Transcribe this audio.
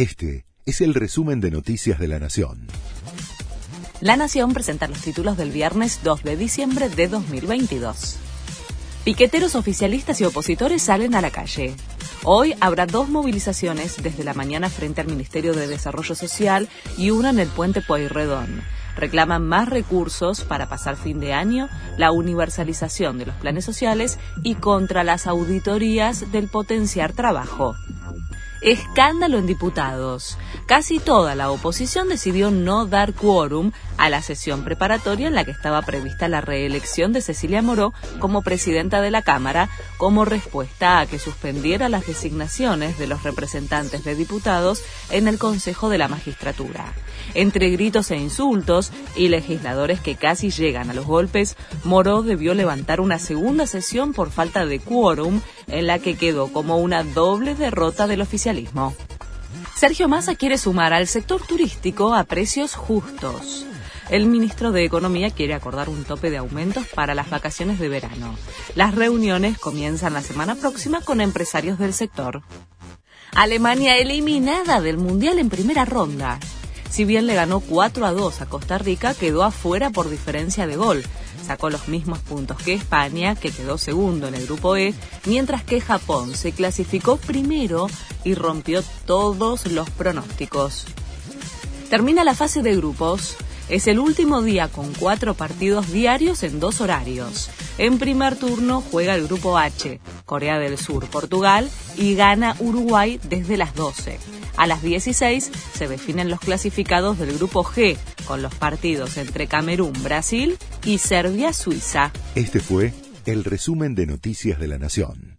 Este es el resumen de Noticias de la Nación. La Nación presenta los títulos del viernes 2 de diciembre de 2022. Piqueteros oficialistas y opositores salen a la calle. Hoy habrá dos movilizaciones desde la mañana frente al Ministerio de Desarrollo Social y una en el puente Pueyrredón. Reclaman más recursos para pasar fin de año, la universalización de los planes sociales y contra las auditorías del potenciar trabajo. Escándalo en diputados. Casi toda la oposición decidió no dar quórum a la sesión preparatoria en la que estaba prevista la reelección de Cecilia Moró como presidenta de la Cámara, como respuesta a que suspendiera las designaciones de los representantes de diputados en el Consejo de la Magistratura. Entre gritos e insultos y legisladores que casi llegan a los golpes, Moró debió levantar una segunda sesión por falta de quórum en la que quedó como una doble derrota del oficialismo. Sergio Massa quiere sumar al sector turístico a precios justos. El ministro de Economía quiere acordar un tope de aumentos para las vacaciones de verano. Las reuniones comienzan la semana próxima con empresarios del sector. Alemania eliminada del Mundial en primera ronda. Si bien le ganó 4 a 2 a Costa Rica, quedó afuera por diferencia de gol. Sacó los mismos puntos que España, que quedó segundo en el grupo E, mientras que Japón se clasificó primero y rompió todos los pronósticos. Termina la fase de grupos. Es el último día con cuatro partidos diarios en dos horarios. En primer turno juega el grupo H, Corea del Sur, Portugal y gana Uruguay desde las 12. A las 16 se definen los clasificados del grupo G, con los partidos entre Camerún, Brasil y Serbia, Suiza. Este fue el resumen de Noticias de la Nación.